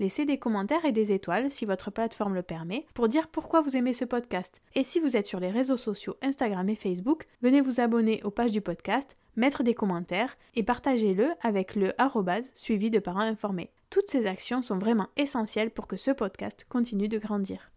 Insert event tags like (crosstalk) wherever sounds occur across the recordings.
Laissez des commentaires et des étoiles si votre plateforme le permet pour dire pourquoi vous aimez ce podcast. Et si vous êtes sur les réseaux sociaux Instagram et Facebook, venez vous abonner aux pages du podcast, mettre des commentaires et partagez-le avec le suivi de parents informés. Toutes ces actions sont vraiment essentielles pour que ce podcast continue de grandir.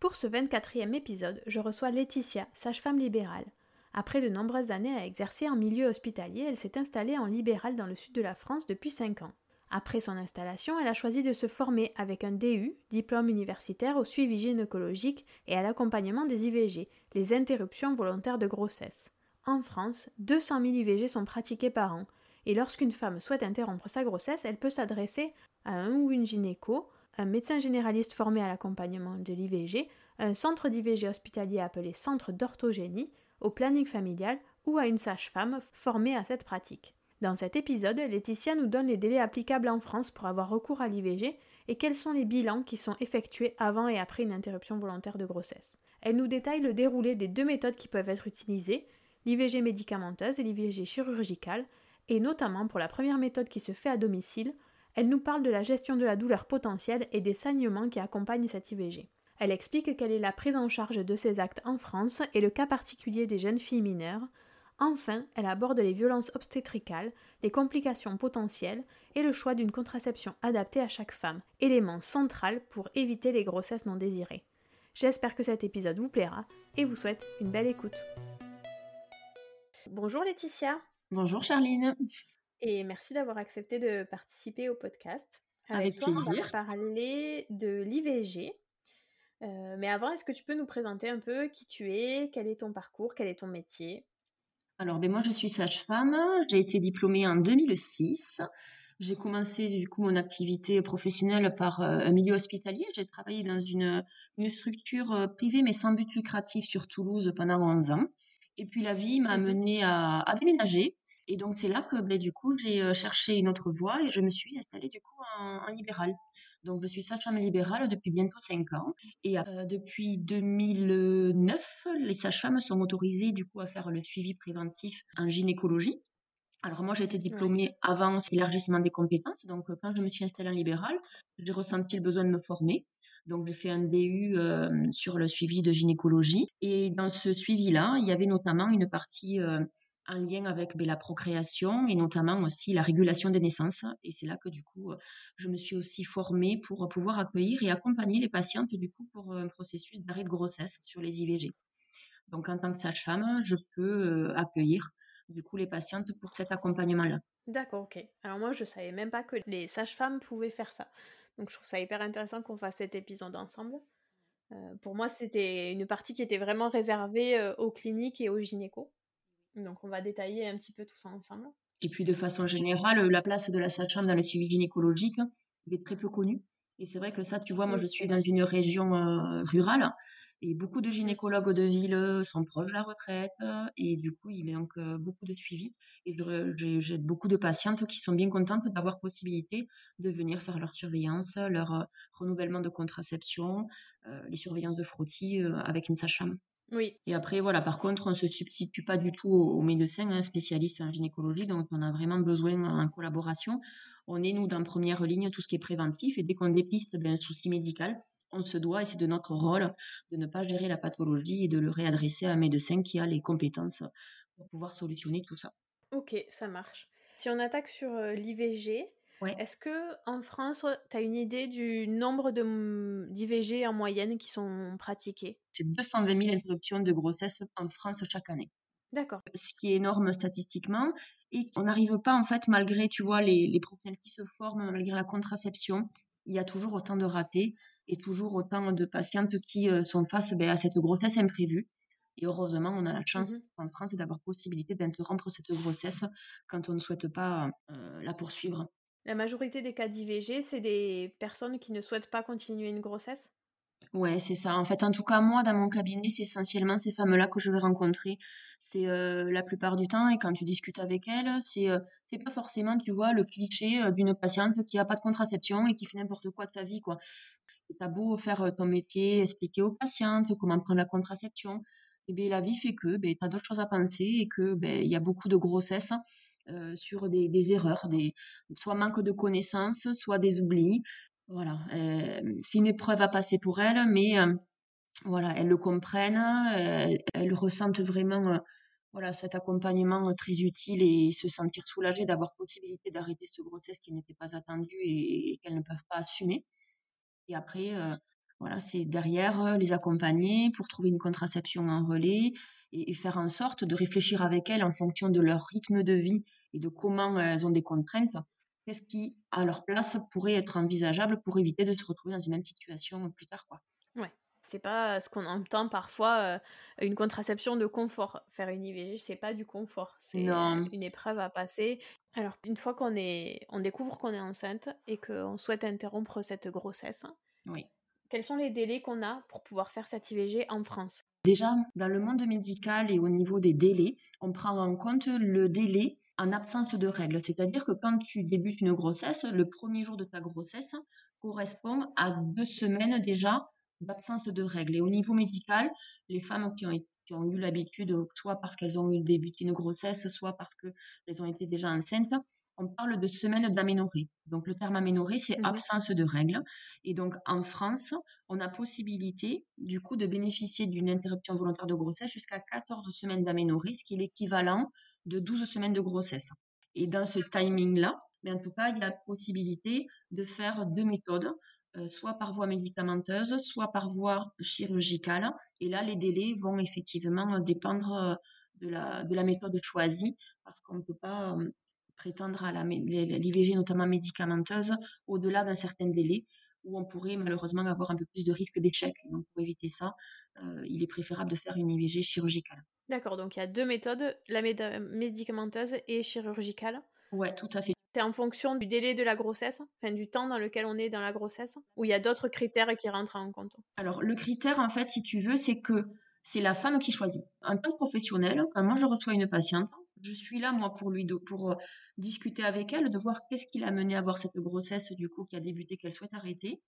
Pour ce 24e épisode, je reçois Laetitia, sage-femme libérale. Après de nombreuses années à exercer en milieu hospitalier, elle s'est installée en libéral dans le sud de la France depuis 5 ans. Après son installation, elle a choisi de se former avec un DU, diplôme universitaire au suivi gynécologique et à l'accompagnement des IVG, les interruptions volontaires de grossesse. En France, 200 000 IVG sont pratiqués par an, et lorsqu'une femme souhaite interrompre sa grossesse, elle peut s'adresser à un ou une gynéco, un médecin généraliste formé à l'accompagnement de l'IVG, un centre d'IVG hospitalier appelé centre d'orthogénie, au planning familial ou à une sage-femme formée à cette pratique. Dans cet épisode, Laetitia nous donne les délais applicables en France pour avoir recours à l'IVG et quels sont les bilans qui sont effectués avant et après une interruption volontaire de grossesse. Elle nous détaille le déroulé des deux méthodes qui peuvent être utilisées, l'IVG médicamenteuse et l'IVG chirurgicale, et notamment pour la première méthode qui se fait à domicile, elle nous parle de la gestion de la douleur potentielle et des saignements qui accompagnent cette IVG. Elle explique quelle est la prise en charge de ces actes en France et le cas particulier des jeunes filles mineures, Enfin, elle aborde les violences obstétricales, les complications potentielles et le choix d'une contraception adaptée à chaque femme, élément central pour éviter les grossesses non désirées. J'espère que cet épisode vous plaira et vous souhaite une belle écoute. Bonjour Laetitia. Bonjour Charline. Et merci d'avoir accepté de participer au podcast. Avec, toi, plaisir. On va parler de l'IVG. Euh, mais avant, est-ce que tu peux nous présenter un peu qui tu es, quel est ton parcours, quel est ton métier? Alors, ben moi, je suis sage-femme. J'ai été diplômée en 2006. J'ai commencé du coup mon activité professionnelle par euh, un milieu hospitalier. J'ai travaillé dans une, une structure euh, privée mais sans but lucratif sur Toulouse pendant 11 ans. Et puis la vie m'a Mhm. amenée à, à déménager. Et donc c'est là que ben, du coup j'ai euh, cherché une autre voie et je me suis installée du coup en, en libéral. Donc je suis sage-femme libérale depuis bientôt 5 ans. Et euh, depuis 2009, les sages-femmes sont autorisées du coup à faire le suivi préventif en gynécologie. Alors moi j'ai été diplômée avant l'élargissement des compétences, donc euh, quand je me suis installée en libéral, j'ai ressenti le besoin de me former. Donc j'ai fait un DU euh, sur le suivi de gynécologie et dans ce suivi-là, il y avait notamment une partie euh, en lien avec ben, la procréation et notamment aussi la régulation des naissances. Et c'est là que du coup, je me suis aussi formée pour pouvoir accueillir et accompagner les patientes du coup pour un processus d'arrêt de grossesse sur les IVG. Donc en tant que sage-femme, je peux accueillir du coup les patientes pour cet accompagnement-là. D'accord, ok. Alors moi, je savais même pas que les sages-femmes pouvaient faire ça. Donc je trouve ça hyper intéressant qu'on fasse cet épisode ensemble. pour moi, c'était une partie qui était vraiment réservée aux cliniques et aux gynécos. Donc on va détailler un petit peu tout ça ensemble. Et puis de façon générale, la place de la sage-femme dans le suivi gynécologique, est très peu connue. Et c'est vrai que ça, tu vois, moi je suis dans une région euh, rurale et beaucoup de gynécologues de ville sont proches de la retraite et du coup, il manque euh, beaucoup de suivi. Et j'ai beaucoup de patientes qui sont bien contentes d'avoir possibilité de venir faire leur surveillance, leur euh, renouvellement de contraception, les surveillances de frottis avec une sage-femme. Oui. Et après, voilà, par contre, on ne se substitue pas du tout aux, médecins hein, spécialistes en gynécologie, donc on a vraiment besoin en collaboration. On est, nous, dans première ligne, tout ce qui est préventif, et dès qu'on dépiste ben, un souci médical, on se doit, et c'est de notre rôle, de ne pas gérer la pathologie et de le réadresser à un médecin qui a les compétences pour pouvoir solutionner tout ça. Ok, ça marche. Si on attaque sur euh, l'IVG, est-ce que en France, tu as une idée du nombre d'IVG en moyenne qui sont pratiqués? C'est 220 000 interruptions de grossesse en France chaque année. D'accord. Ce qui est énorme statistiquement. Et on n'arrive pas, en fait, malgré, tu vois, les, les professionnels qui se forment, malgré la contraception, il y a toujours autant de ratés et toujours autant de patientes qui euh, sont face ben, à cette grossesse imprévue. Et heureusement, on a la chance mmh en France d'avoir possibilité d'interrompre cette grossesse quand on ne souhaite pas euh, la poursuivre. La majorité des cas d'IVG, c'est des personnes qui ne souhaitent pas continuer une grossesse? Ouais, c'est ça. En fait, en tout cas, moi, dans mon cabinet, c'est essentiellement ces femmes-là que je vais rencontrer. C'est euh, la plupart du temps, et quand tu discutes avec elles, c'est euh, pas forcément, tu vois, le cliché euh, d'une patiente qui a pas de contraception et qui fait n'importe quoi de sa vie, quoi. T'as beau faire ton métier, expliquer aux patientes comment prendre la contraception, et eh bien la vie fait que ben, tu as d'autres choses à penser et que ben, il y a beaucoup de grossesses euh, sur des, erreurs, des, soit manque de connaissances, soit des oublis. Voilà, euh, c'est une épreuve à passer pour elles, mais euh, voilà, elles le comprennent, elles, ressentent vraiment voilà, cet accompagnement très utile et se sentir soulagées d'avoir possibilité d'arrêter ce grossesse qui n'était pas attendue et, qu'elles ne peuvent pas assumer. Et après, voilà, c'est derrière les accompagner pour trouver une contraception en relais, et, faire en sorte de réfléchir avec elles en fonction de leur rythme de vie et de comment elles ont des contraintes, qu'est-ce qui, à leur place, pourrait être envisageable pour éviter de se retrouver dans une même situation plus tard. Quoi? Ouais. C'est pas ce qu'on entend parfois, euh, une contraception de confort. Faire une IVG, c'est pas du confort, c'est une épreuve à passer. Alors, une fois qu'on est, on découvre qu'on est enceinte et qu'on souhaite interrompre cette grossesse, oui. quels sont les délais qu'on a pour pouvoir faire cette IVG en France? Déjà, dans le monde médical et au niveau des délais, on prend en compte le délai en absence de règles. C'est-à-dire que quand tu débutes une grossesse, le premier jour de ta grossesse correspond à deux semaines déjà d'absence de règles. Et au niveau médical, les femmes qui ont, eu l'habitude, soit parce qu'elles ont débuté une grossesse, soit parce qu'elles ont été déjà enceintes, on parle de semaine d'aménorrhée. Donc le terme aménorrhée, c'est mmh absence de règles. Et donc en France, on a possibilité du coup de bénéficier d'une interruption volontaire de grossesse jusqu'à 14 semaines d'aménorrhée, ce qui est l'équivalent de 12 semaines de grossesse. Et dans ce timing-là, mais ben, en tout cas, il y a possibilité de faire deux méthodes, euh, soit par voie médicamenteuse, soit par voie chirurgicale. Et là, les délais vont effectivement dépendre euh, de la, de la méthode choisie, parce qu'on ne peut pas euh, prétendre à l'IVG, notamment médicamenteuse, au-delà d'un certain délai, où on pourrait malheureusement avoir un peu plus de risque d'échec. Donc, pour éviter ça, euh, il est préférable de faire une IVG chirurgicale. D'accord, donc il y a deux méthodes, la médicamenteuse et chirurgicale. Ouais, tout à fait. C'est en fonction du délai de la grossesse, enfin du temps dans lequel on est dans la grossesse, ou il y a d'autres critères qui rentrent en compte? Alors, le critère, en fait, si tu veux, c'est que c'est la femme qui choisit. En tant que professionnel, quand moi je reçois une patiente, je suis là, moi, pour lui, pour euh, discuter avec elle, de voir qu'est-ce qui l'a mené à avoir cette grossesse, du coup, qui a débuté, qu'elle souhaite arrêter.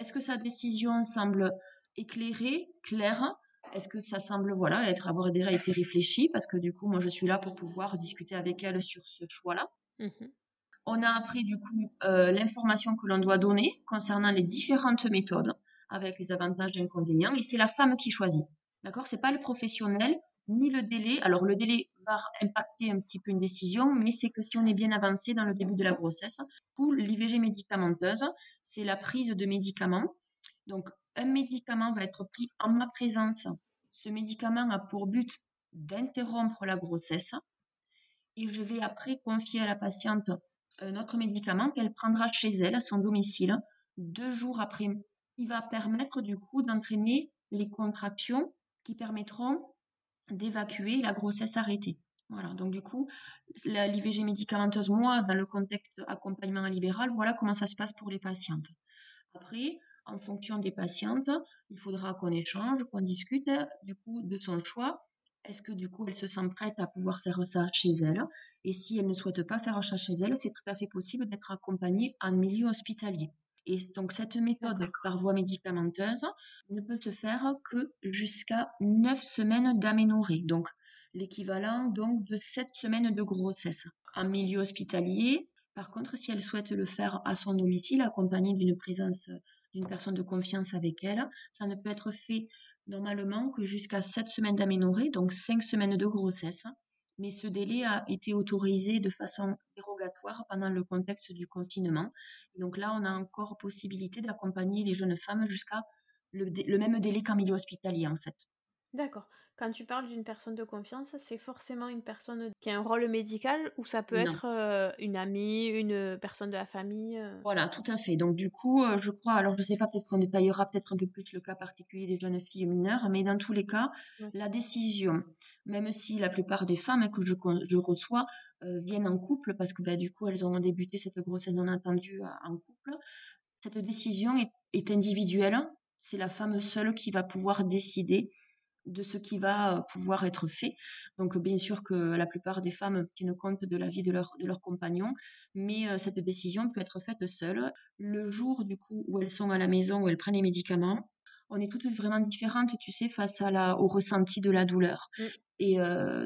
Est-ce que sa décision semble éclairée, claire? Est-ce que ça semble, voilà, être, avoir déjà été réfléchi? Parce que, du coup, moi, je suis là pour pouvoir discuter avec elle sur ce choix-là. Mmh On a après, du coup, euh, l'information que l'on doit donner concernant les différentes méthodes, avec les avantages et inconvénients, et c'est la femme qui choisit. D'accord? C'est pas le professionnel ni le délai. Alors, le délai va impacter un petit peu une décision, mais c'est que si on est bien avancé dans le début de la grossesse, pour l'IVG médicamenteuse, c'est la prise de médicaments. Donc, un médicament va être pris en ma présence. Ce médicament a pour but d'interrompre la grossesse et je vais après confier à la patiente un autre médicament qu'elle prendra chez elle, à son domicile, deux jours après. Il va permettre du coup d'entraîner les contractions qui permettront d'évacuer la grossesse arrêtée. Voilà, donc du coup, l'IVG médicamenteuse, moi, dans le contexte accompagnement libéral, voilà comment ça se passe pour les patientes. Après, en fonction des patientes, il faudra qu'on échange, qu'on discute du coup de son choix. Est-ce que du coup elle se sent prête à pouvoir faire ça chez elle Et si elle ne souhaite pas faire ça chez elle, c'est tout à fait possible d'être accompagnée en milieu hospitalier. Et donc cette méthode par voie médicamenteuse ne peut se faire que jusqu'à 9 semaines d'aménorrhée, donc l'équivalent donc de 7 semaines de grossesse. En milieu hospitalier, par contre, si elle souhaite le faire à son domicile, accompagnée d'une présence d'une personne de confiance avec elle, ça ne peut être fait normalement que jusqu'à 7 semaines d'aménorrhée, donc 5 semaines de grossesse mais ce délai a été autorisé de façon dérogatoire pendant le contexte du confinement. Donc là, on a encore possibilité d'accompagner les jeunes femmes jusqu'à le, même délai qu'en milieu hospitalier, en fait. D'accord. Quand tu parles d'une personne de confiance, c'est forcément une personne qui a un rôle médical ou ça peut être euh, une amie, une personne de la famille euh? Voilà, tout à fait. Donc du coup, euh, je crois, alors je ne sais pas, peut-être qu'on détaillera peut-être un peu plus le cas particulier des jeunes filles mineures, mais dans tous les cas, la décision, même si la plupart des femmes que je, je reçois viennent en couple, parce que bah, du coup, elles ont débuté cette grossesse non attendue en couple, cette décision est, est individuelle. C'est la femme seule qui va pouvoir décider de ce qui va pouvoir être fait. Donc bien sûr que la plupart des femmes tiennent compte de la vie de leur, de leur compagnon, mais cette décision peut être faite seule. Le jour du coup où elles sont à la maison, où elles prennent les médicaments, on est toutes vraiment différentes, tu sais, face à la, au ressenti de la douleur. Mmh. Et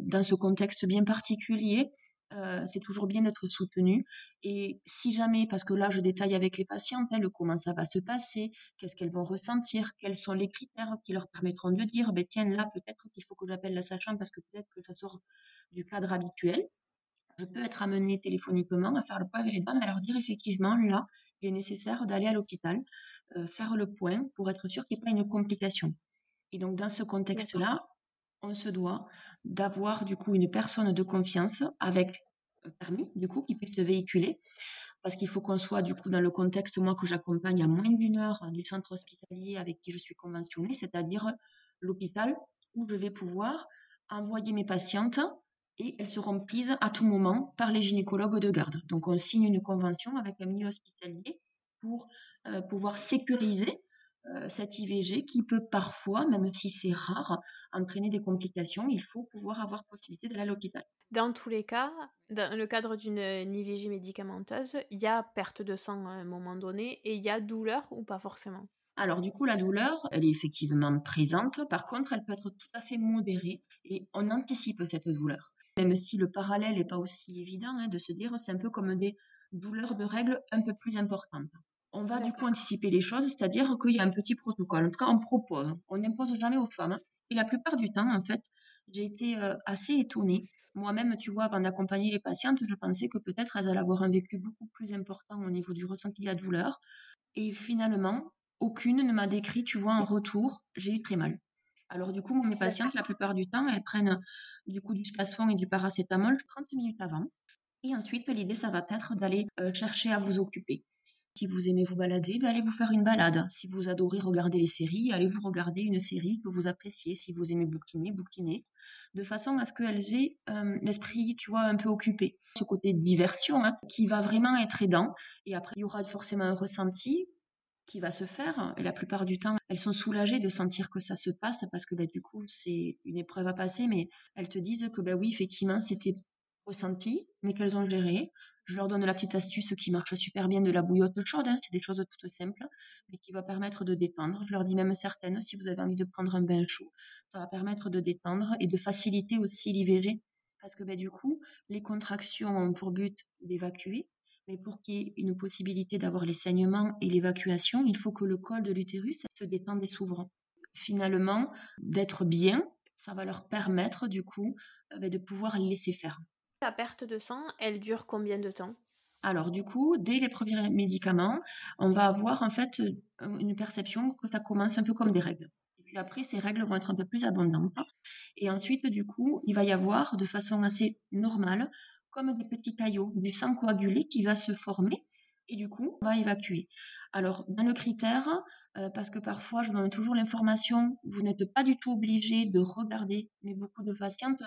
dans ce contexte bien particulier, euh, c'est toujours bien d'être soutenu. Et si jamais, parce que là, je détaille avec les patientes, hein, comment ça va se passer, qu'est-ce qu'elles vont ressentir, quels sont les critères qui leur permettront de dire, ben, tiens, là, peut-être qu'il faut que j'appelle la sage-femme parce que peut-être que ça sort du cadre habituel. Je peux être amenée téléphoniquement à faire le point avec les dames, à leur dire effectivement, là, il est nécessaire d'aller à l'hôpital, euh, faire le point pour être sûr qu'il n'y ait pas une complication. Et donc, dans ce contexte-là, on se doit d'avoir du coup une personne de confiance avec permis du coup qui puisse le véhiculer parce qu'il faut qu'on soit du coup dans le contexte moi que j'accompagne à moins d'une heure du centre hospitalier avec qui je suis conventionnée, c'est-à-dire l'hôpital où je vais pouvoir envoyer mes patientes et elles seront prises à tout moment par les gynécologues de garde. Donc on signe une convention avec un milieu hospitalier pour euh, pouvoir sécuriser euh, cette IVG qui peut parfois, même si c'est rare, entraîner des complications. Il faut pouvoir avoir possibilité d'aller à l'hôpital. Dans tous les cas, dans le cadre d'une IVG médicamenteuse, il y a perte de sang à un moment donné et il y a douleur ou pas forcément? Alors du coup, la douleur, elle est effectivement présente. Par contre, elle peut être tout à fait modérée et on anticipe cette douleur. Même si le parallèle n'est pas aussi évident hein, de se dire, c'est un peu comme des douleurs de règles un peu plus importantes on va du coup anticiper les choses, c'est-à-dire qu'il y a un petit protocole. En tout cas, on propose. On n'impose jamais aux femmes. Et la plupart du temps, en fait, j'ai été euh, assez étonnée. Moi-même, tu vois, avant d'accompagner les patientes, je pensais que peut-être elles allaient avoir un vécu beaucoup plus important au niveau du ressenti de la douleur. Et finalement, aucune ne m'a décrit, tu vois, en retour, j'ai eu très mal. Alors du coup, mes patientes, la plupart du temps, elles prennent du coup du spasfon et du paracétamol 30 minutes avant. Et ensuite, l'idée, ça va être d'aller euh, chercher à vous occuper. Si vous aimez vous balader, ben allez vous faire une balade. Si vous adorez regarder les séries, allez vous regarder une série que vous appréciez. Si vous aimez bouquiner, bouquiner. De façon à ce qu'elles aient euh, l'esprit, tu vois, un peu occupé. Ce côté diversion hein, qui va vraiment être aidant. Et après, il y aura forcément un ressenti qui va se faire. Et la plupart du temps, elles sont soulagées de sentir que ça se passe parce que ben, du coup, c'est une épreuve à passer. Mais elles te disent que ben oui, effectivement, c'était ressenti, mais qu'elles ont géré. Je leur donne la petite astuce qui marche super bien de la bouillotte chaude. Hein. C'est des choses toutes simples, mais qui va permettre de détendre. Je leur dis même certaines, si vous avez envie de prendre un bain chaud, ça va permettre de détendre et de faciliter aussi l'IVG. Parce que ben, du coup, les contractions ont pour but d'évacuer, mais pour qu'il y ait une possibilité d'avoir les saignements et l'évacuation, il faut que le col de l'utérus se détende et s'ouvre. Finalement, d'être bien, ça va leur permettre du coup euh, ben, de pouvoir laisser faire. La perte de sang, elle dure combien de temps? Alors du coup, dès les premiers médicaments, on va avoir en fait euh, une perception que ça commence un peu comme des règles. Et puis après, ces règles vont être un peu plus abondantes. Et ensuite, du coup, il va y avoir de façon assez normale, comme des petits caillots, du sang coagulé qui va se former et du coup, on va évacuer. Alors, dans le critère, euh, parce que parfois, je vous donne toujours l'information, vous n'êtes pas du tout obligé de regarder, mais beaucoup de patientes,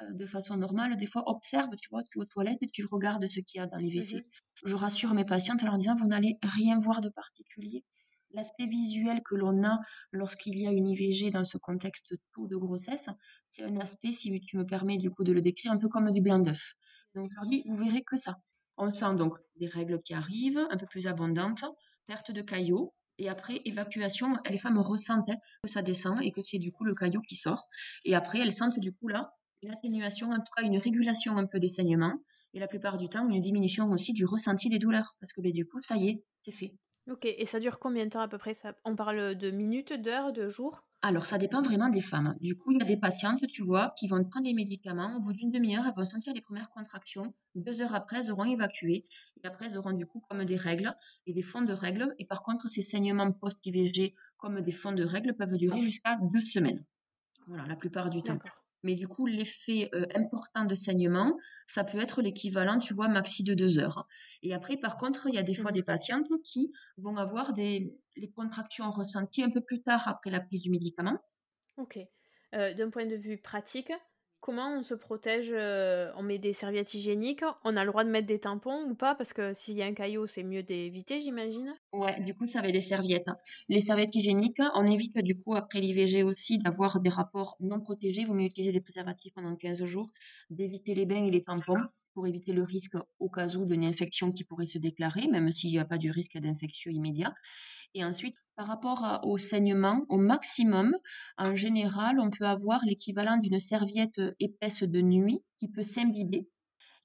de façon normale, des fois, observent, tu vois, tu es aux toilettes et tu regardes ce qu'il y a dans les WC. Mmh je rassure mes patientes en leur disant, vous n'allez rien voir de particulier. L'aspect visuel que l'on a lorsqu'il y a une IVG dans ce contexte tôt de grossesse, c'est un aspect, si tu me permets du coup de le décrire, un peu comme du blanc d'œuf. Donc je leur dis, vous verrez que ça. On sent donc des règles qui arrivent, un peu plus abondantes, perte de caillots, et après, évacuation, les femmes ressentent que ça descend et que c'est du coup le caillot qui sort. Et après, elles sentent du coup là une atténuation, en tout cas une régulation un peu des saignements. Et la plupart du temps, une diminution aussi du ressenti des douleurs. Parce que ben, du coup, ça y est, c'est fait. Ok, et ça dure combien de temps à peu près? Ça On parle de minutes, d'heures, de jours? Alors, ça dépend vraiment des femmes. Du coup, il y a des patientes, tu vois, qui vont prendre des médicaments. Au bout d'une demi-heure, elles vont sentir les premières contractions. Deux heures après, elles auront évacué. Et après, elles auront du coup comme des règles et des fonds de règles. Et par contre, ces saignements post-IVG comme des fonds de règles peuvent durer jusqu'à deux semaines. Voilà, la plupart du temps. Mais du coup, l'effet euh, important de saignement, ça peut être l'équivalent, tu vois, maxi de deux heures. Et après, par contre, il y a des fois mmh. des patientes qui vont avoir des les contractions ressenties un peu plus tard après la prise du médicament. Ok. Euh, d'un point de vue pratique, comment on se protège euh, On met des serviettes hygiéniques On a le droit de mettre des tampons ou pas? Parce que s'il y a un caillot, c'est mieux d'éviter, j'imagine. Ouais, du coup, ça va être des serviettes. Les serviettes hygiéniques, on évite du coup après l'IVG aussi d'avoir des rapports non protégés. Il vaut mieux utiliser des préservatifs pendant 15 jours, d'éviter les bains et les tampons pour éviter le risque au cas où d'une infection qui pourrait se déclarer, même s'il n'y a pas de risque d'infection immédiat. Et ensuite, par rapport au saignement, au maximum, en général, on peut avoir l'équivalent d'une serviette épaisse de nuit qui peut s'imbiber.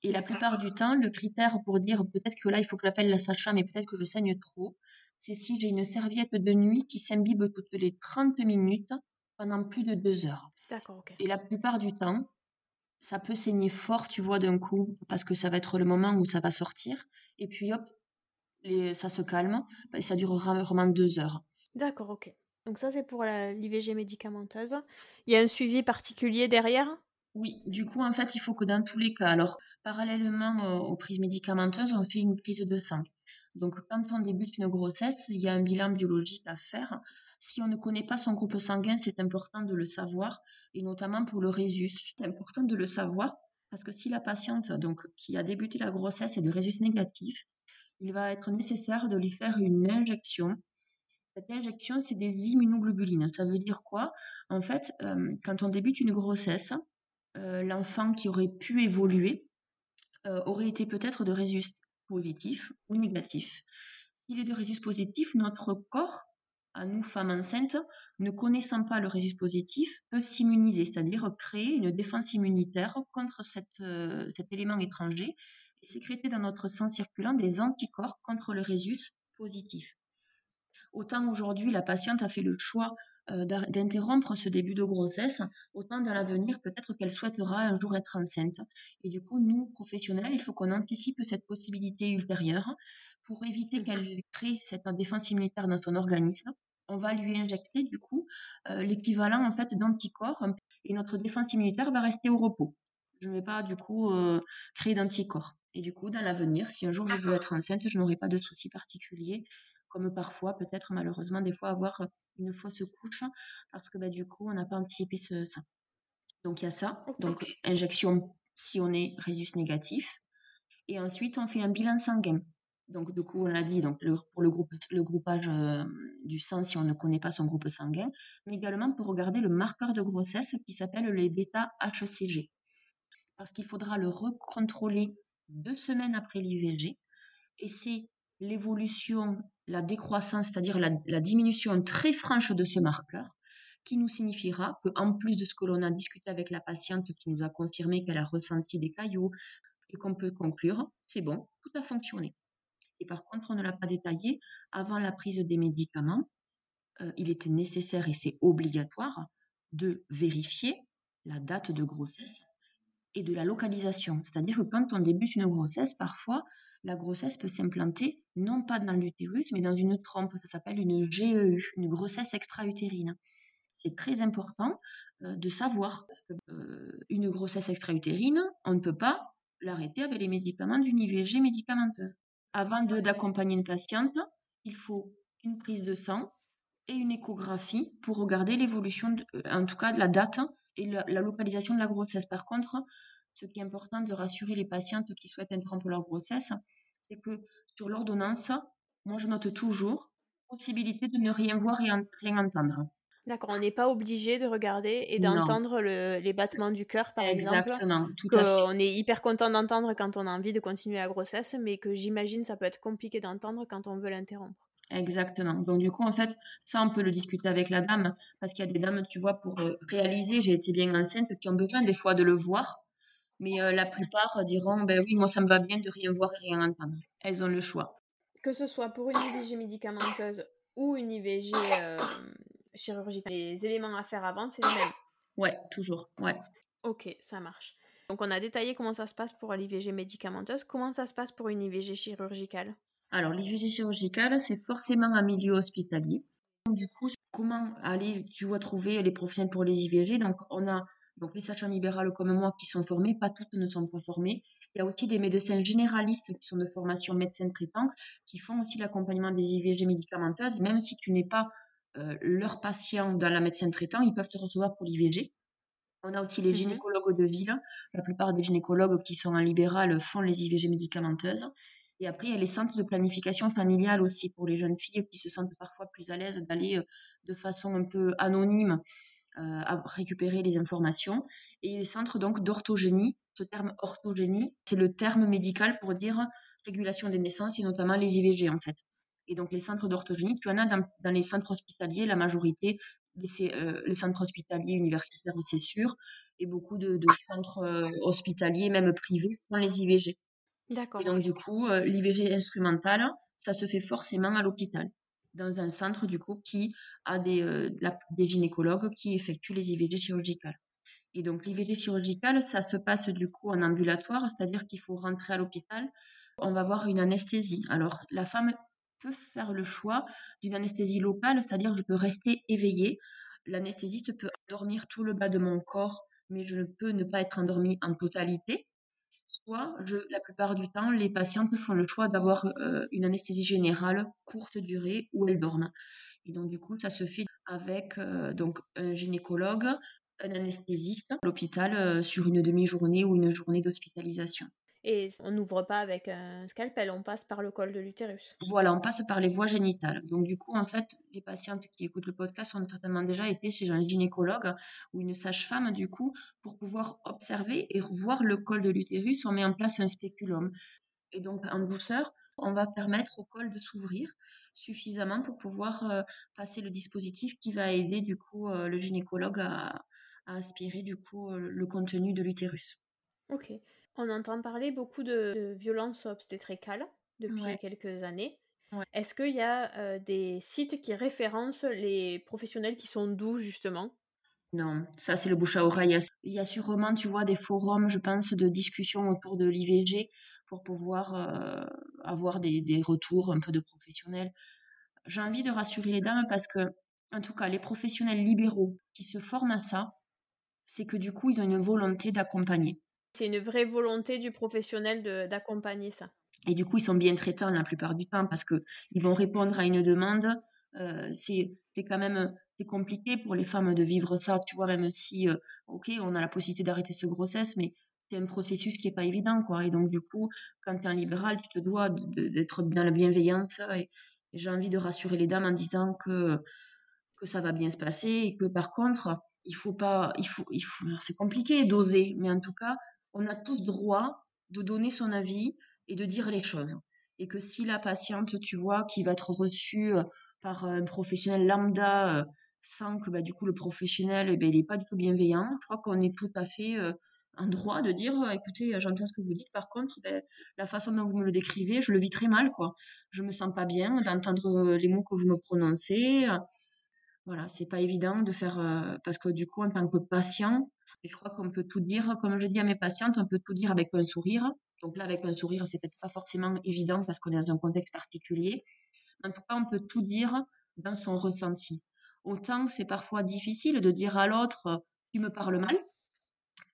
Et la plupart du temps, le critère pour dire peut-être que là, il faut que j'appelle la sage-femme et peut-être que je saigne trop, c'est si j'ai une serviette de nuit qui s'imbibe toutes les 30 minutes pendant plus de deux heures. D'accord, ok. Et la plupart du temps, ça peut saigner fort, tu vois, d'un coup, parce que ça va être le moment où ça va sortir. Et puis hop, ça se calme, et ça durera vraiment deux heures. D'accord, ok. Donc ça, c'est pour l'IVG médicamenteuse. Il y a un suivi particulier derrière? Oui, du coup, en fait, il faut que dans tous les cas, alors, parallèlement aux prises médicamenteuses, on fait une prise de sang. Donc, quand on débute une grossesse, il y a un bilan biologique à faire. Si on ne connaît pas son groupe sanguin, c'est important de le savoir, et notamment pour le résus. C'est important de le savoir parce que si la patiente donc, qui a débuté la grossesse est de résus négatif, il va être nécessaire de lui faire une injection. Cette injection, c'est des immunoglobulines. Ça veut dire quoi? En fait, euh, quand on débute une grossesse, euh, l'enfant qui aurait pu évoluer euh, aurait été peut-être de résus positif ou négatif. S'il est de résus positif, notre corps, à nous femmes enceintes, ne connaissant pas le résus positif, peut s'immuniser, c'est-à-dire créer une défense immunitaire contre cet élément étranger et sécréter dans notre sang circulant des anticorps contre le résus positif. Autant aujourd'hui la patiente a fait le choix euh, d'interrompre ce début de grossesse, autant dans l'avenir peut-être qu'elle souhaitera un jour être enceinte. Et du coup, nous, professionnels, il faut qu'on anticipe cette possibilité ultérieure pour éviter qu'elle crée cette défense immunitaire dans son organisme. On va lui injecter du coup euh, l'équivalent en fait d'anticorps et notre défense immunitaire va rester au repos. Je ne vais pas du coup euh, créer d'anticorps. Et du coup, dans l'avenir, si un jour je veux être enceinte, je n'aurai pas de soucis particuliers, comme parfois, peut-être malheureusement, des fois avoir une fausse couche, parce que bah, du coup, on n'a pas anticipé ce, ça. Donc il y a ça. Donc injection si on est résus négatif. Et ensuite, on fait un bilan sanguin. Donc, du coup, on l'a dit, donc, pour le, groupe, le groupage euh, du sang si on ne connaît pas son groupe sanguin, mais également pour regarder le marqueur de grossesse qui s'appelle les bêta-HCG. Parce qu'il faudra le recontrôler deux semaines après l'IVG, et c'est l'évolution, la décroissance, c'est-à-dire la, diminution très franche de ce marqueur, qui nous signifiera qu'en plus de ce que l'on a discuté avec la patiente qui nous a confirmé qu'elle a ressenti des caillots et qu'on peut conclure, c'est bon, tout a fonctionné. Et par contre, on ne l'a pas détaillé, avant la prise des médicaments, euh, il était nécessaire et c'est obligatoire de vérifier la date de grossesse et de la localisation. C'est-à-dire que quand on débute une grossesse, parfois, la grossesse peut s'implanter non pas dans l'utérus, mais dans une trompe. Ça s'appelle une GEU, une grossesse extra-utérine. C'est très important euh, de savoir parce que euh, une grossesse extra-utérine, on ne peut pas l'arrêter avec les médicaments d'une IVG médicamenteuse. Avant d'accompagner une patiente, il faut une prise de sang et une échographie pour regarder l'évolution, euh, en tout cas de la date et la, localisation de la grossesse. Par contre, ce qui est important de rassurer les patientes qui souhaitent interrompre leur grossesse, c'est que sur l'ordonnance, moi je note toujours possibilité de ne rien voir et rien entendre. D'accord, on n'est pas obligé de regarder et d'entendre les battements du cœur, par exemple. Exactement, tout à fait. On est hyper content d'entendre quand on a envie de continuer la grossesse, mais que j'imagine ça peut être compliqué d'entendre quand on veut l'interrompre. Exactement. Donc du coup, en fait, ça, on peut le discuter avec la dame, parce qu'il y a des dames, tu vois, pour euh, réaliser, j'ai été bien enceinte, qui ont besoin des fois de le voir, mais euh, la plupart diront, ben oui, moi, ça me va bien de rien voir et rien entendre. Elles ont le choix. Que ce soit pour une IVG médicamenteuse ou une IVG euh, chirurgicale, les éléments à faire avant, c'est les mêmes. Ouais, toujours, ouais. Ok, ça marche. Donc on a détaillé comment ça se passe pour l'IVG médicamenteuse. Comment ça se passe pour une IVG chirurgicale? Alors, l'IVG chirurgicale, c'est forcément un milieu hospitalier. Du coup, comment aller, tu vois, trouver les professionnels pour les IVG Donc, on a donc les sages-femmes libérales comme moi qui sont formées, pas toutes ne sont pas formées. Il y a aussi des médecins généralistes qui sont de formation médecin traitant, qui font aussi l'accompagnement des IVG médicamenteuses. Même si tu n'es pas euh, leur patient dans la médecine traitant, ils peuvent te recevoir pour l'IVG. On a aussi les mmh gynécologues de ville. La plupart des gynécologues qui sont en libéral font les IVG médicamenteuses. Et après, il y a les centres de planification familiale aussi pour les jeunes filles qui se sentent parfois plus à l'aise d'aller euh, de façon un peu anonyme euh, à récupérer les informations. Et les centres donc d'orthogénie. Ce terme orthogénie, c'est le terme médical pour dire régulation des naissances et notamment les IVG en fait. Et donc les centres d'orthogénie, tu en as dans, les centres hospitaliers, la majorité, euh, les centres hospitaliers universitaires, c'est sûr, et beaucoup de, centres hospitaliers, même privés, font les IVG. D'accord. Et donc, du coup, euh, l'IVG instrumentale, ça se fait forcément à l'hôpital, dans un centre, du coup, qui a des, euh, des gynécologues qui effectuent les IVG chirurgicales. Et donc, l'IVG chirurgicale, ça se passe, du coup, en ambulatoire, c'est-à-dire qu'il faut rentrer à l'hôpital. On va avoir une anesthésie. Alors, la femme peut faire le choix d'une anesthésie locale, c'est-à-dire je peux rester éveillée. L'anesthésiste peut endormir tout le bas de mon corps, mais je ne peux ne pas être endormie en totalité. Soit, la plupart du temps, les patientes font le choix d'avoir euh, une anesthésie générale courte durée où elles dorment. Et donc, du coup, ça se fait avec euh, donc un gynécologue, un anesthésiste l'hôpital euh, sur une demi-journée ou une journée d'hospitalisation. Et on n'ouvre pas avec un scalpel, on passe par le col de l'utérus. Voilà, on passe par les voies génitales. Donc du coup, en fait, les patientes qui écoutent le podcast ont certainement déjà été chez un gynécologue ou une sage-femme, du coup, pour pouvoir observer et voir le col de l'utérus, on met en place un spéculum. Et donc, en douceur, on va permettre au col de s'ouvrir suffisamment pour pouvoir euh, passer le dispositif qui va aider, du coup, euh, le gynécologue à, aspirer, du coup, euh, le contenu de l'utérus. Ok. On entend parler beaucoup de, violences obstétricales depuis quelques années. Est-ce qu'il y a euh, des sites qui référencent les professionnels qui sont doux, justement? Non, ça c'est le bouche à oreille. Il y a sûrement, tu vois, des forums, je pense, de discussion autour de l'IVG pour pouvoir euh, avoir des, des, retours un peu de professionnels. J'ai envie de rassurer les dames parce que, en tout cas, les professionnels libéraux qui se forment à ça, c'est que du coup, ils ont une volonté d'accompagner. C'est une vraie volonté du professionnel d'accompagner ça. Et du coup, ils sont bien traitants la plupart du temps parce qu'ils vont répondre à une demande. Euh, c'est quand même c'est compliqué pour les femmes de vivre ça, tu vois, même si, euh, ok, on a la possibilité d'arrêter ce grossesse, mais c'est un processus qui n'est pas évident, quoi. Et donc, du coup, quand tu es en libéral, tu te dois d'être dans la bienveillance. Et, j'ai envie de rassurer les dames en disant que, que ça va bien se passer et que par contre, il faut pas, il faut, il faut, c'est compliqué d'oser, mais en tout cas, on a tous droit de donner son avis et de dire les choses. Et que si la patiente, tu vois, qui va être reçue euh, par un professionnel lambda, euh, sans que bah, du coup le professionnel, eh ben, n'est pas du tout bienveillant, je crois qu'on est tout à fait euh, en droit de dire, écoutez, j'entends ce que vous dites, par contre, ben, la façon dont vous me le décrivez, je le vis très mal, quoi. Je me sens pas bien d'entendre les mots que vous me prononcez. Voilà, c'est pas évident de faire, parce que du coup, en tant que patient, je crois qu'on peut tout dire, comme je dis à mes patientes, on peut tout dire avec un sourire. Donc là, avec un sourire, c'est peut-être pas forcément évident parce qu'on est dans un contexte particulier. En tout cas, on peut tout dire dans son ressenti. Autant c'est parfois difficile de dire à l'autre tu me parles mal,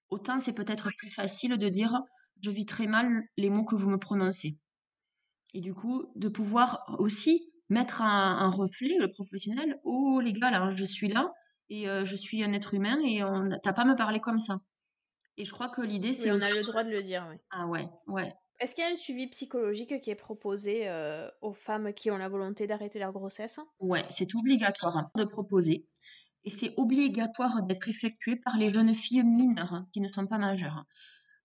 autant c'est peut-être plus facile de dire je vis très mal les mots que vous me prononcez. Et du coup, de pouvoir aussi mettre un, reflet, le professionnel, oh les gars, là, je suis là et euh, je suis un être humain et on t'as pas à me parler comme ça. Et je crois que l'idée, c'est. on a le droit de le dire, oui. Ah ouais, ouais. Est-ce qu'il y a un suivi psychologique qui est proposé euh, aux femmes qui ont la volonté d'arrêter leur grossesse? Ouais, c'est obligatoire de proposer. Et c'est obligatoire d'être effectué par les jeunes filles mineures hein, qui ne sont pas majeures.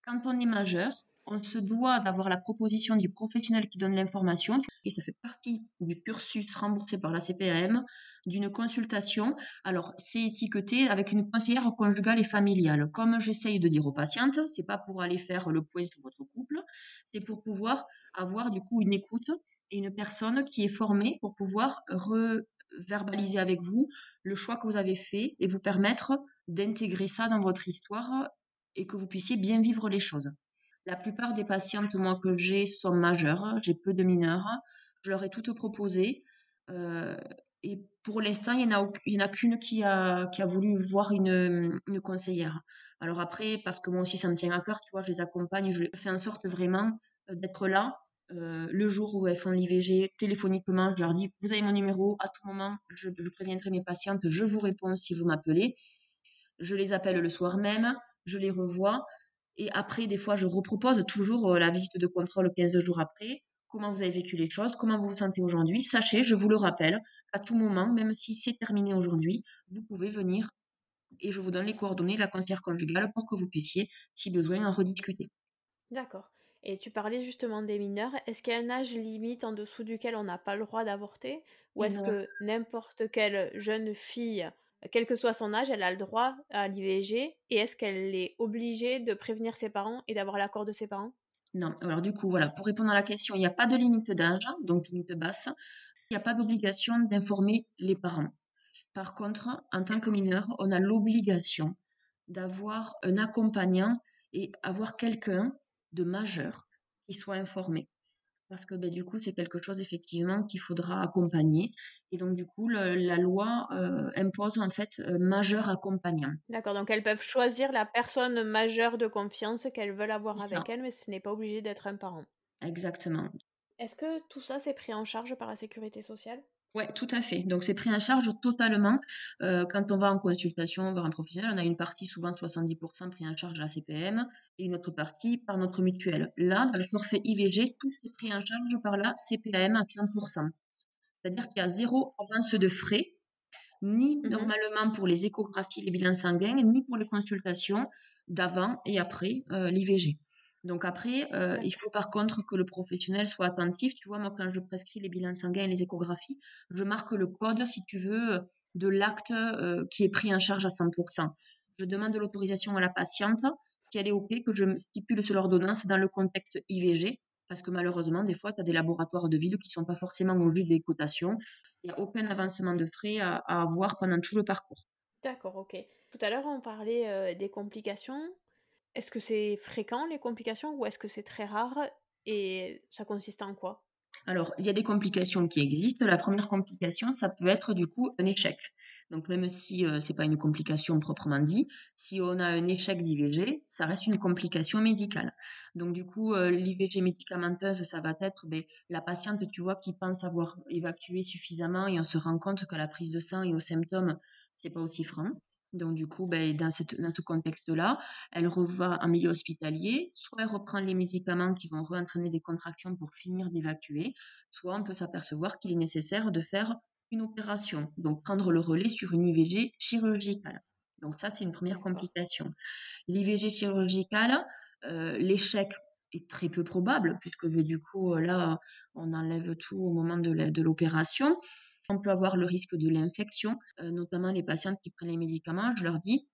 Quand on est majeur, on se doit d'avoir la proposition du professionnel qui donne l'information et ça fait partie du cursus remboursé par la CPAM d'une consultation. Alors, c'est étiqueté avec une conseillère conjugale et familiale. Comme j'essaye de dire aux patientes, c'est pas pour aller faire le point sur votre couple, c'est pour pouvoir avoir du coup une écoute et une personne qui est formée pour pouvoir reverbaliser avec vous le choix que vous avez fait et vous permettre d'intégrer ça dans votre histoire et que vous puissiez bien vivre les choses. La plupart des patientes, moi, que j'ai sont majeures. J'ai peu de mineurs. Je leur ai toutes proposé. Euh, et pour l'instant, il n'y en, a, a qu'une qui a, qui a voulu voir une, une, conseillère. Alors après, parce que moi aussi, ça me tient à cœur, tu vois, je les accompagne, je fais en sorte vraiment euh, d'être là euh, le jour où elles font l'IVG téléphoniquement. Je leur dis, vous avez mon numéro, à tout moment, je, je préviendrai mes patientes, je vous réponds si vous m'appelez. Je les appelle le soir même, je les revois. Et après, des fois, je repropose toujours euh, la visite de contrôle 15 jours après. Comment vous avez vécu les choses, comment vous vous sentez aujourd'hui? Sachez, je vous le rappelle, à tout moment, même si c'est terminé aujourd'hui, vous pouvez venir et je vous donne les coordonnées de la conseillère conjugale pour que vous puissiez, si besoin, en rediscuter. D'accord. Et tu parlais justement des mineurs. Est-ce qu'il y a un âge limite en dessous duquel on n'a pas le droit d'avorter? Ou est-ce que n'importe quelle jeune fille quel que soit son âge, elle a le droit à l'IVG et est-ce qu'elle est obligée de prévenir ses parents et d'avoir l'accord de ses parents? Non. Alors du coup, voilà, pour répondre à la question, il n'y a pas de limite d'âge, donc limite basse. Il n'y a pas d'obligation d'informer les parents. Par contre, en tant que mineur, on a l'obligation d'avoir un accompagnant et avoir quelqu'un de majeur qui soit informé parce que ben, du coup, c'est quelque chose effectivement qu'il faudra accompagner. Et donc, du coup, la loi euh, impose en fait un majeur accompagnant. D'accord, donc elles peuvent choisir la personne majeure de confiance qu'elles veulent avoir avec elles, mais ce n'est pas obligé d'être un parent. Exactement. Est-ce que tout ça, c'est pris en charge par la sécurité sociale? Oui, tout à fait. Donc, c'est pris en charge totalement. Euh, quand on va en consultation vers un professionnel, on a une partie, souvent 70% pris en charge à la CPM et une autre partie par notre mutuelle. Là, dans le forfait IVG, tout est pris en charge par la CPM à 100%. C'est-à-dire qu'il y a zéro avance de frais, ni mmh normalement pour les échographies, les bilans sanguins, ni pour les consultations d'avant et après euh, l'IVG. Donc après, euh, il faut par contre que le professionnel soit attentif. Tu vois, moi, quand je prescris les bilans sanguins et les échographies, je marque le code, si tu veux, de l'acte euh, qui est pris en charge à 100%. Je demande l'autorisation à la patiente, si elle est OK, que je stipule sur l'ordonnance dans le contexte IVG, parce que malheureusement, des fois, tu as des laboratoires de ville qui ne sont pas forcément au juste des cotations. Il n'y a aucun avancement de frais à, avoir pendant tout le parcours. D'accord, ok. Tout à l'heure, on parlait euh, des complications. Est-ce que c'est fréquent les complications ou est-ce que c'est très rare et ça consiste en quoi? Alors, il y a des complications qui existent. La première complication, ça peut être du coup un échec. Donc, même si euh, ce n'est pas une complication proprement dit, si on a un échec d'IVG, ça reste une complication médicale. Donc, du coup, euh, l'IVG médicamenteuse, ça va être ben, la patiente, tu vois, qui pense avoir évacué suffisamment et on se rend compte qu'à la prise de sang et aux symptômes, c'est pas aussi franc. Donc, du coup, ben, dans, dans ce contexte-là, elle revoit un milieu hospitalier, soit elle reprend les médicaments qui vont entraîner des contractions pour finir d'évacuer, soit on peut s'apercevoir qu'il est nécessaire de faire une opération, donc prendre le relais sur une IVG chirurgicale. Donc ça, c'est une première complication. L'IVG chirurgicale, euh, l'échec est très peu probable, puisque ben, du coup, là, on enlève tout au moment de l'opération. On peut avoir le risque de l'infection, euh, notamment les patientes qui prennent les médicaments. Je leur dis,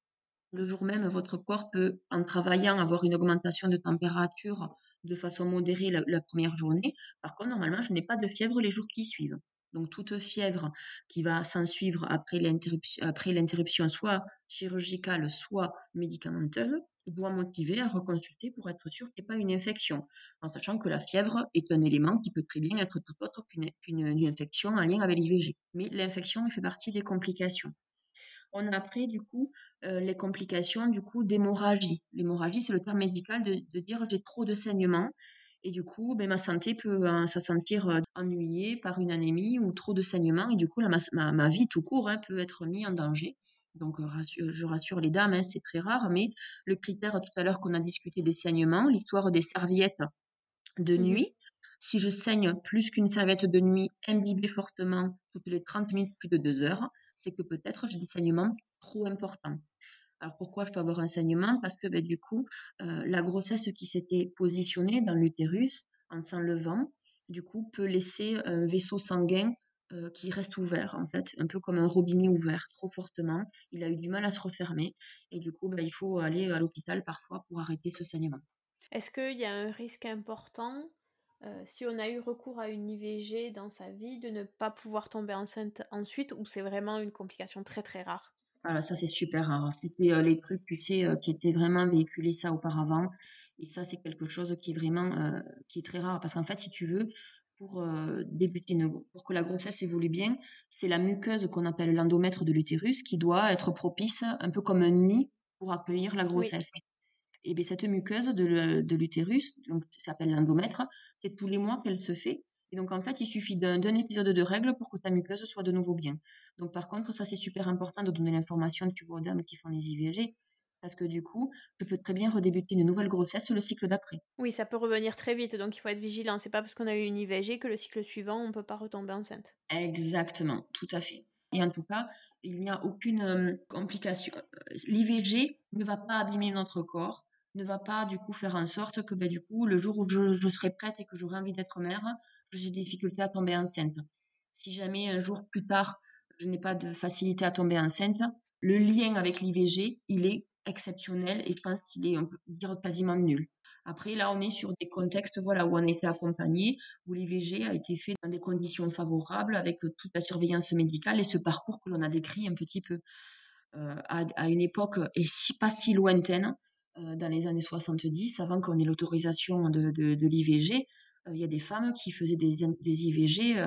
le jour même, votre corps peut, en travaillant, avoir une augmentation de température de façon modérée la, première journée. Par contre, normalement, je n'ai pas de fièvre les jours qui suivent. Donc toute fièvre qui va s'en suivre après l'interruption, soit chirurgicale, soit médicamenteuse, doit motiver à reconsulter pour être sûr qu'il n'y ait pas une infection, en sachant que la fièvre est un élément qui peut très bien être tout autre qu'une infection en lien avec l'IVG. Mais l'infection fait partie des complications. On a après, du coup, euh, les complications du coup d'hémorragie. L'hémorragie, c'est le terme médical de, dire j'ai trop de saignements et du coup, ben, ma santé peut hein, se sentir euh, ennuyée par une anémie ou trop de saignements. Et du coup, ma, vie tout court hein, peut être mise en danger. Donc, euh, je rassure les dames, hein, c'est très rare. Mais le critère tout à l'heure qu'on a discuté des saignements, l'histoire des serviettes de mmh nuit. Si je saigne plus qu'une serviette de nuit imbibée fortement toutes les 30 minutes plus de 2 heures, c'est que peut-être j'ai des saignements trop importants. Alors pourquoi je dois avoir un saignement? Parce que ben, du coup, euh, la grossesse qui s'était positionnée dans l'utérus en s'enlevant, du coup, peut laisser un vaisseau sanguin euh, qui reste ouvert, en fait, un peu comme un robinet ouvert, trop fortement. Il a eu du mal à se refermer et du coup, ben, il faut aller à l'hôpital parfois pour arrêter ce saignement. Est-ce qu'il y a un risque important euh, si on a eu recours à une IVG dans sa vie, de ne pas pouvoir tomber enceinte ensuite, ou c'est vraiment une complication très très rare? Voilà, ça c'est super rare. C'était euh, les trucs, tu sais, euh, qui étaient vraiment véhiculés ça auparavant. Et ça, c'est quelque chose qui est vraiment, euh, qui est très rare. Parce qu'en fait, si tu veux, pour débuter pour que la grossesse évolue bien, c'est la muqueuse qu'on appelle l'endomètre de l'utérus qui doit être propice, un peu comme un nid pour accueillir la grossesse. Et bien cette muqueuse de l'utérus, donc s'appelle l'endomètre, c'est tous les mois qu'elle se fait et donc, en fait, il suffit d'un épisode de règles pour que ta muqueuse soit de nouveau bien. Donc, par contre, ça, c'est super important de donner l'information, tu vois, aux dames qui font les IVG, parce que du coup, je peux très bien redébuter une nouvelle grossesse le cycle d'après. Oui, ça peut revenir très vite, donc il faut être vigilant. C'est pas parce qu'on a eu une IVG que le cycle suivant, on peut pas retomber enceinte. Exactement, tout à fait. Et en tout cas, il n'y a aucune euh, complication. Euh, L'IVG ne va pas abîmer notre corps, ne va pas du coup faire en sorte que ben, du coup, le jour où je, je serai prête et que j'aurai envie d'être mère, j'ai des difficultés à tomber enceinte. Si jamais un jour plus tard, je n'ai pas de facilité à tomber enceinte, le lien avec l'IVG, il est exceptionnel et je pense qu'il est, on peut dire, quasiment nul. Après, là, on est sur des contextes voilà, où on était accompagné, où l'IVG a été fait dans des conditions favorables, avec toute la surveillance médicale et ce parcours que l'on a décrit un petit peu euh, à, une époque et si, pas si lointaine, euh, dans les années 70, avant qu'on ait l'autorisation de, de l'IVG, il y a des femmes qui faisaient des, des IVG.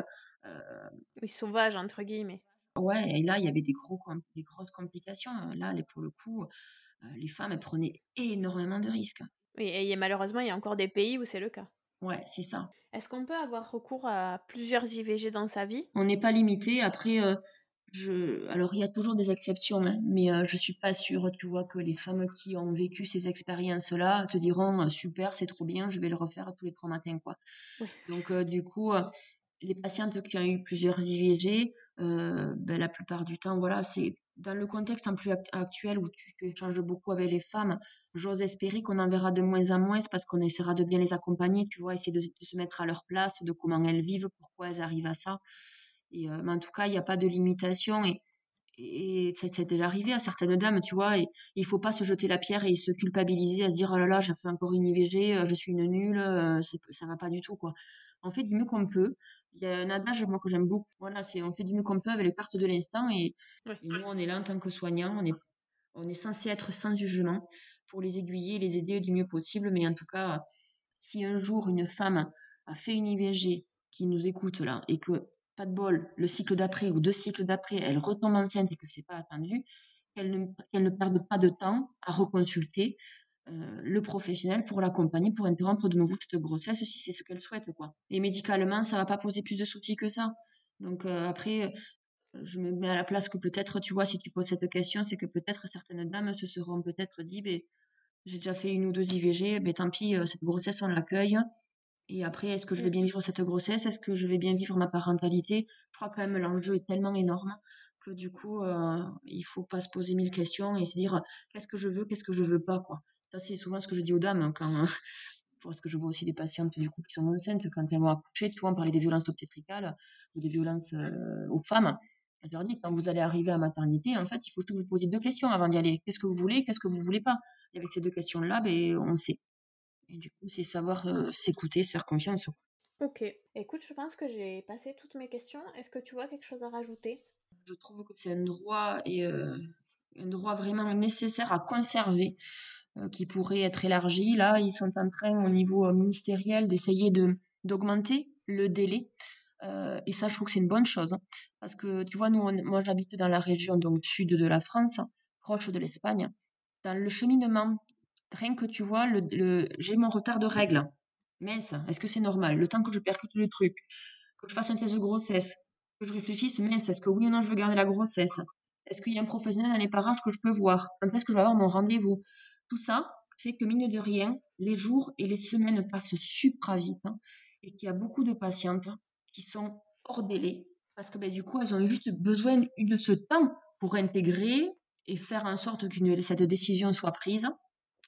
oui, sauvages, entre guillemets. Ouais, et là, il y avait des, gros, des grosses complications. Là, pour le coup, les femmes, elles prenaient énormément de risques. Oui, et malheureusement, il y a encore des pays où c'est le cas. Ouais, c'est ça. Est-ce qu'on peut avoir recours à plusieurs IVG dans sa vie? On n'est pas limité. Après, alors il y a toujours des exceptions, hein, mais euh, je suis pas sûre, tu vois, que les femmes qui ont vécu ces expériences-là te diront euh, super, c'est trop bien, je vais le refaire tous les trois matins, quoi. Donc euh, du coup, les patientes qui ont eu plusieurs IVG, ben, la plupart du temps, voilà, c'est dans le contexte en plus actuel où tu, échanges beaucoup avec les femmes, j'ose espérer qu'on en verra de moins en moins parce qu'on essaiera de bien les accompagner, tu vois, essayer de, se mettre à leur place, de comment elles vivent, pourquoi elles arrivent à ça. Et, mais en tout cas, il n'y a pas de limitation. Et, et ça, déjà arrivé à certaines dames, tu vois. Et il faut pas se jeter la pierre et se culpabiliser, à se dire oh là là, j'ai fait encore une IVG, je suis une nulle, ça va pas du tout, quoi. On fait du mieux qu'on peut. Il y a un adage, moi, que j'aime beaucoup. Voilà, c'est on fait du mieux qu'on peut avec les cartes de l'instant. Et, nous, on est là en tant que soignants. On est, on est censé être sans jugement pour les aiguiller, les aider du mieux possible. Mais en tout cas, si un jour une femme a fait une IVG qui nous écoute là et que pas de bol, le cycle d'après ou deux cycles d'après, elle retombe enceinte et que c'est pas attendu, qu'elle ne, ne perde pas de temps à reconsulter euh, le professionnel pour l'accompagner, pour interrompre de nouveau cette grossesse si c'est ce qu'elle souhaite. Quoi. Et médicalement, ça va pas poser plus de soucis que ça. Donc euh, après, euh, je me mets à la place que peut-être, tu vois, si tu poses cette question, c'est que peut-être certaines dames se seront peut-être dit, ben, j'ai déjà fait une ou deux IVG, ben, tant pis, cette grossesse, on l'accueille. Et après, est-ce que je vais bien vivre cette grossesse? Est-ce que je vais bien vivre ma parentalité? Je crois quand même l'enjeu est tellement énorme que du coup, euh, il faut pas se poser mille questions et se dire qu'est-ce que je veux, qu'est-ce que je veux pas, quoi. Ça, c'est souvent ce que je dis aux dames hein, quand, (laughs) parce que je vois aussi des patientes du coup qui sont enceintes quand elles vont accoucher. Tu vois, on parlait des violences obstétricales ou des violences euh, aux femmes. Je leur dis quand vous allez arriver à maternité, en fait, il faut que vous poser deux questions avant d'y aller. Qu'est-ce que vous voulez, qu'est-ce que vous voulez pas? Et avec ces deux questions-là, ben, on sait. Et du coup, c'est savoir euh, s'écouter, se faire confiance. Ok. Écoute, je pense que j'ai passé toutes mes questions. Est-ce que tu vois quelque chose à rajouter? Je trouve que c'est un droit et euh, un droit vraiment nécessaire à conserver euh, qui pourrait être élargi. Là, ils sont en train au niveau euh, ministériel d'essayer de d'augmenter le délai. et ça, je trouve que c'est une bonne chose. Parce que, tu vois, nous, moi, j'habite dans la région donc sud de la France, proche de l'Espagne. Dans le cheminement, rien que tu vois, j'ai mon retard de règles. Mince, est-ce que c'est normal? Le temps que je percute le truc, que je fasse un test de grossesse, que je réfléchisse, mince, est-ce que oui ou non je veux garder la grossesse? Est-ce qu'il y a un professionnel dans les parages que je peux voir? Quand est-ce que je vais avoir mon rendez-vous? Tout ça fait que, mine de rien, les jours et les semaines passent super vite hein, et qu'il y a beaucoup de patientes qui sont hors délai parce que ben, du coup, elles ont juste besoin de ce temps pour intégrer et faire en sorte que cette décision soit prise.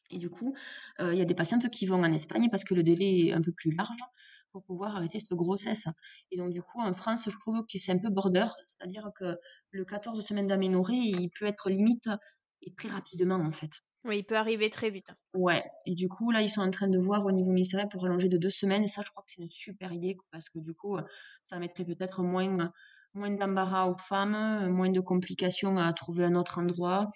Et du coup, il y a des patientes qui vont en Espagne parce que le délai est un peu plus large pour pouvoir arrêter cette grossesse. Et donc, du coup, en France, je trouve que c'est un peu border, c'est-à-dire que le 14 semaines d'aménorrhée, il peut être limite et très rapidement, en fait. Oui, il peut arriver très vite. Ouais, et du coup, là, ils sont en train de voir au niveau ministériel pour allonger de deux semaines, et ça, je crois que c'est une super idée, parce que du coup, ça mettrait peut-être moins, moins d'embarras aux femmes, moins de complications à trouver un autre endroit,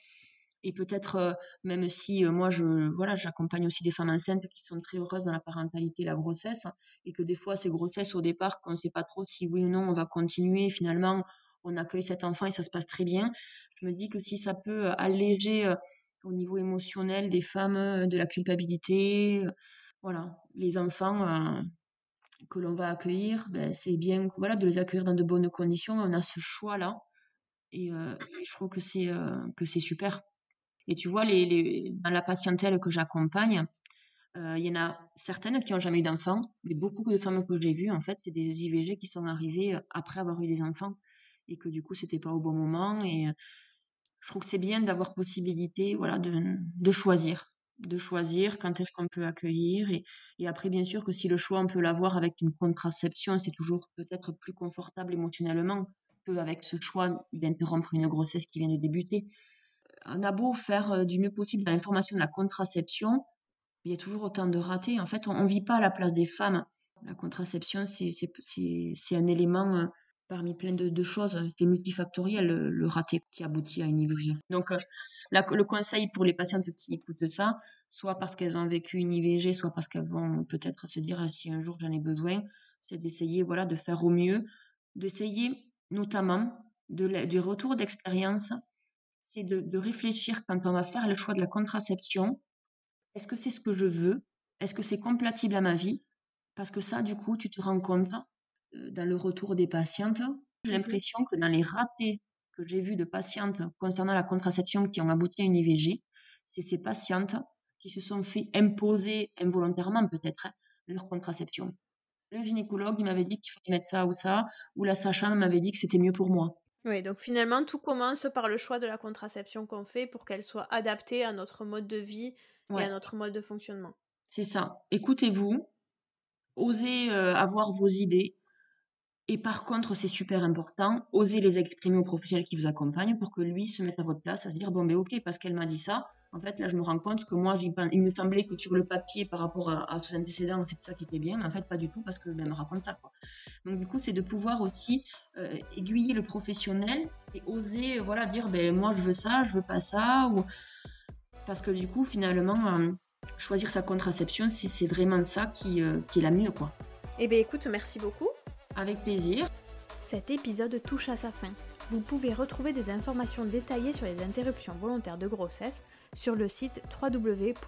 et peut-être euh, même si euh, moi je voilà j'accompagne aussi des femmes enceintes qui sont très heureuses dans la parentalité et la grossesse et que des fois ces grossesses au départ qu'on ne sait pas trop si oui ou non on va continuer finalement on accueille cet enfant et ça se passe très bien je me dis que si ça peut euh, alléger au niveau émotionnel des femmes de la culpabilité voilà les enfants que l'on va accueillir ben, c'est bien voilà de les accueillir dans de bonnes conditions on a ce choix là et, je trouve que c'est que c'est super et tu vois, les, les, dans la patientèle que j'accompagne, euh, il y en a certaines qui n'ont jamais eu d'enfants, mais beaucoup de femmes que j'ai vues, en fait, c'est des IVG qui sont arrivées euh, après avoir eu des enfants et que du coup, c'était pas au bon moment. Et euh, je trouve que c'est bien d'avoir possibilité, voilà, de, de choisir, de choisir quand est-ce qu'on peut accueillir. Et, et après, bien sûr, que si le choix on peut l'avoir avec une contraception, c'est toujours peut-être plus confortable émotionnellement que avec ce choix d'interrompre une grossesse qui vient de débuter on a beau faire euh, du mieux possible dans l'information de la contraception, il y a toujours autant de ratés. En fait, on ne vit pas à la place des femmes. La contraception, c'est un élément euh, parmi plein de, choses. C'est multifactoriel, le, raté qui aboutit à une IVG. Donc, euh, le conseil pour les patientes qui écoutent ça, soit parce qu'elles ont vécu une IVG, soit parce qu'elles vont peut-être se dire si un jour j'en ai besoin, c'est d'essayer voilà, de faire au mieux, d'essayer notamment de, du retour d'expérience c'est de, réfléchir quand on va faire le choix de la contraception. Est-ce que c'est ce que je veux? Est-ce que c'est compatible à ma vie? Parce que ça, du coup, tu te rends compte dans le retour des patientes. J'ai mmh l'impression que dans les ratés que j'ai vus de patientes concernant la contraception qui ont abouti à une IVG, c'est ces patientes qui se sont fait imposer involontairement peut-être hein, leur contraception. Le gynécologue m'avait dit qu'il fallait mettre ça ou ça, ou la sage-femme m'avait dit que c'était mieux pour moi. Oui, donc finalement, tout commence par le choix de la contraception qu'on fait pour qu'elle soit adaptée à notre mode de vie et à notre mode de fonctionnement. C'est ça. Écoutez-vous, osez euh, avoir vos idées. Et par contre, c'est super important, osez les exprimer au professionnel qui vous accompagne pour que lui se mette à votre place, à se dire, bon, ben ok, parce qu'elle m'a dit ça, en fait, là, je me rends compte que moi, il me semblait que sur le papier, par rapport à, à ses antécédents, c'était ça qui était bien, mais en fait, pas du tout, parce que ben, me raconte ça. Donc, du coup, c'est de pouvoir aussi euh, aiguiller le professionnel et oser, euh, voilà, dire, ben moi, je veux ça, je veux pas ça, ou parce que du coup, finalement, euh, choisir sa contraception, c'est vraiment ça qui, qui est la mieux, quoi. Eh bien, écoute, merci beaucoup. Avec plaisir. Cet épisode touche à sa fin. Vous pouvez retrouver des informations détaillées sur les interruptions volontaires de grossesse sur le site www.ivg.gouv.fr.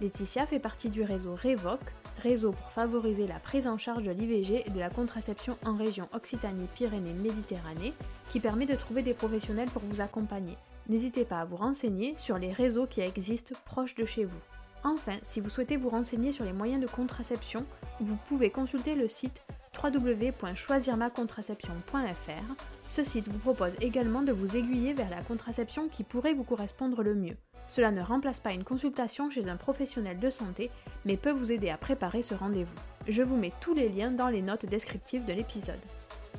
Laetitia fait partie du réseau REVOC, réseau pour favoriser la prise en charge de l'IVG et de la contraception en région Occitanie-Pyrénées-Méditerranée, qui permet de trouver des professionnels pour vous accompagner. N'hésitez pas à vous renseigner sur les réseaux qui existent proches de chez vous. Enfin, si vous souhaitez vous renseigner sur les moyens de contraception, vous pouvez consulter le site www.choisirmacontraception.fr. Ce site vous propose également de vous aiguiller vers la contraception qui pourrait vous correspondre le mieux. Cela ne remplace pas une consultation chez un professionnel de santé, mais peut vous aider à préparer ce rendez-vous. Je vous mets tous les liens dans les notes descriptives de l'épisode.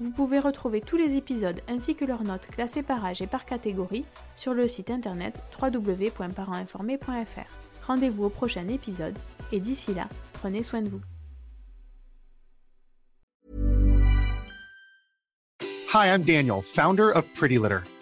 Vous pouvez retrouver tous les épisodes ainsi que leurs notes classées par âge et par catégorie sur le site internet www.parentinformé.fr. Rendez-vous au prochain épisode et d'ici là, prenez soin de vous. Hi, I'm Daniel, founder of Pretty Litter.